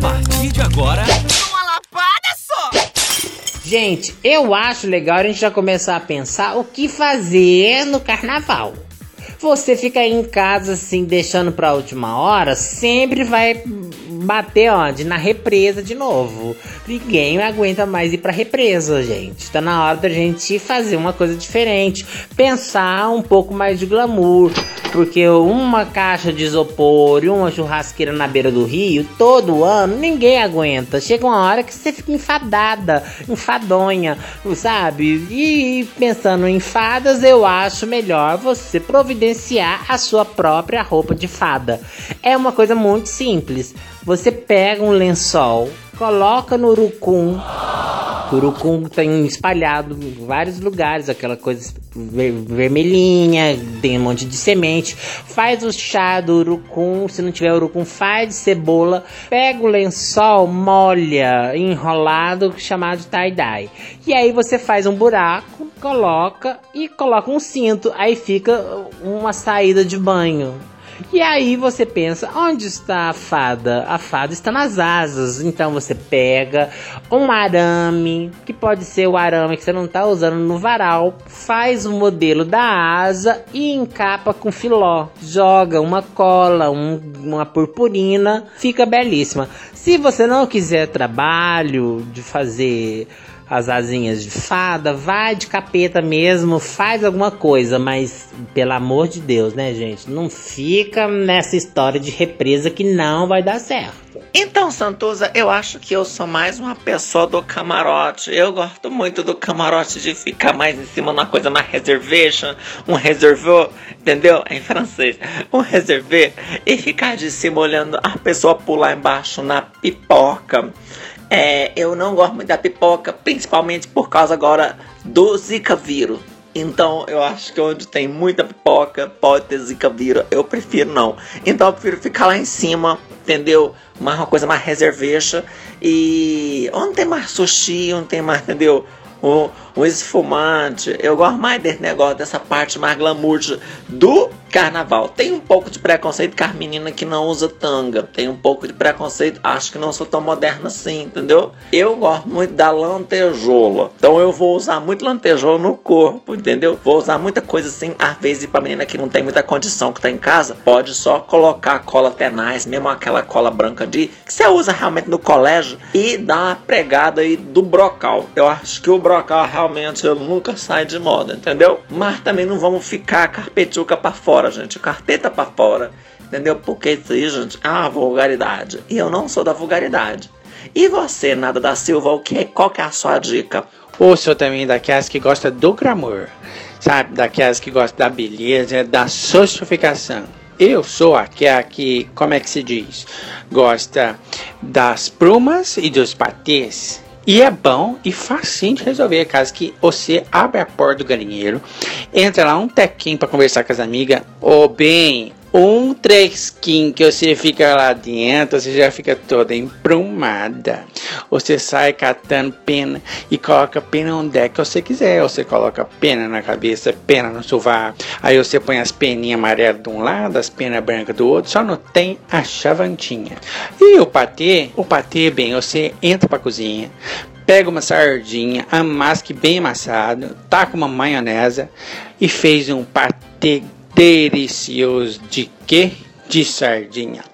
partir de agora. Uma lapada só! Gente, eu acho legal a gente já começar a pensar o que fazer no carnaval. Você fica aí em casa assim, deixando pra última hora, sempre vai bater onde? Na represa de novo. Ninguém aguenta mais ir pra represa, gente. Tá na hora da gente fazer uma coisa diferente. Pensar um pouco mais de glamour. Porque uma caixa de isopor e uma churrasqueira na beira do rio, todo ano, ninguém aguenta. Chega uma hora que você fica enfadada, enfadonha, sabe? E pensando em fadas, eu acho melhor você providenciar a sua própria roupa de fada. É uma coisa muito simples. Você pega um lençol, coloca no urucum. O urucum tem espalhado em vários lugares, aquela coisa ver vermelhinha, tem um monte de semente. Faz o chá do urucum, se não tiver urucum, faz de cebola. Pega o lençol, molha, enrolado, chamado tie-dye. E aí você faz um buraco, coloca e coloca um cinto. Aí fica uma saída de banho. E aí você pensa, onde está a fada? A fada está nas asas. Então você pega um arame, que pode ser o arame que você não está usando no varal, faz o modelo da asa e encapa com filó. Joga uma cola, um, uma purpurina, fica belíssima. Se você não quiser trabalho de fazer as asinhas de fada, vai de capeta mesmo, faz alguma coisa, mas pelo amor de Deus, né, gente? Não fica nessa história de represa que não vai dar certo. Então, Santuza, eu acho que eu sou mais uma pessoa do camarote. Eu gosto muito do camarote de ficar mais em cima numa coisa mais reservation, um reservou, entendeu? Em francês, um reservé e ficar de cima olhando a pessoa pular embaixo na pipoca. É, eu não gosto muito da pipoca, principalmente por causa agora do Zika vírus. Então eu acho que onde tem muita pipoca pode ter Zika vírus. Eu prefiro não. Então eu prefiro ficar lá em cima, entendeu? Uma, uma coisa mais reservecha. E onde tem mais sushi, onde tem mais, entendeu? Um, um esfumante. Eu gosto mais desse negócio, dessa parte mais glamour do carnaval. Tem um pouco de preconceito com as meninas que não usa tanga. Tem um pouco de preconceito, acho que não sou tão moderna assim, entendeu? Eu gosto muito da lantejola. Então eu vou usar muito lantejola no corpo, entendeu? Vou usar muita coisa assim, às vezes pra menina que não tem muita condição, que tá em casa, pode só colocar cola tenaz, mesmo aquela cola branca de que você usa realmente no colégio e dar uma pregada aí do brocal. Eu acho que o brocal realmente eu nunca sai de moda, entendeu? Mas também não vamos ficar carpetuca para fora, gente, carpeta para fora, entendeu? Porque isso aí, gente, é uma vulgaridade. E eu não sou da vulgaridade. E você, Nada da Silva, o que, qual que é a sua dica? Ou sou também daquelas que gosta do glamour, sabe? Daquelas que gosta da beleza, da sofisticação. Eu sou aquela que, como é que se diz? Gosta das plumas e dos patês. E é bom e facinho de resolver, caso que você abre a porta do galinheiro, entra lá um tequinho para conversar com as amigas, ou bem, um tresquinho que você fica lá dentro, você já fica toda emprumada. Você sai catando pena e coloca pena onde é que você quiser. Você coloca pena na cabeça, pena no sovaco. Aí você põe as peninhas amarelas de um lado, as penas brancas do outro. Só não tem a chavantinha. E o patê, o patê, bem, você entra pra cozinha, pega uma sardinha, amasque bem amassado, taca uma maionese e fez um patê delicioso de quê? De sardinha.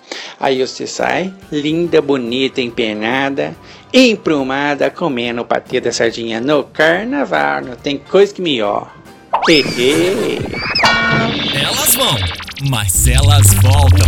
Aí você sai, linda, bonita, empenada, emprumada, comendo o patê da sardinha no carnaval. Não tem coisa que melhor. Elas vão, mas elas voltam.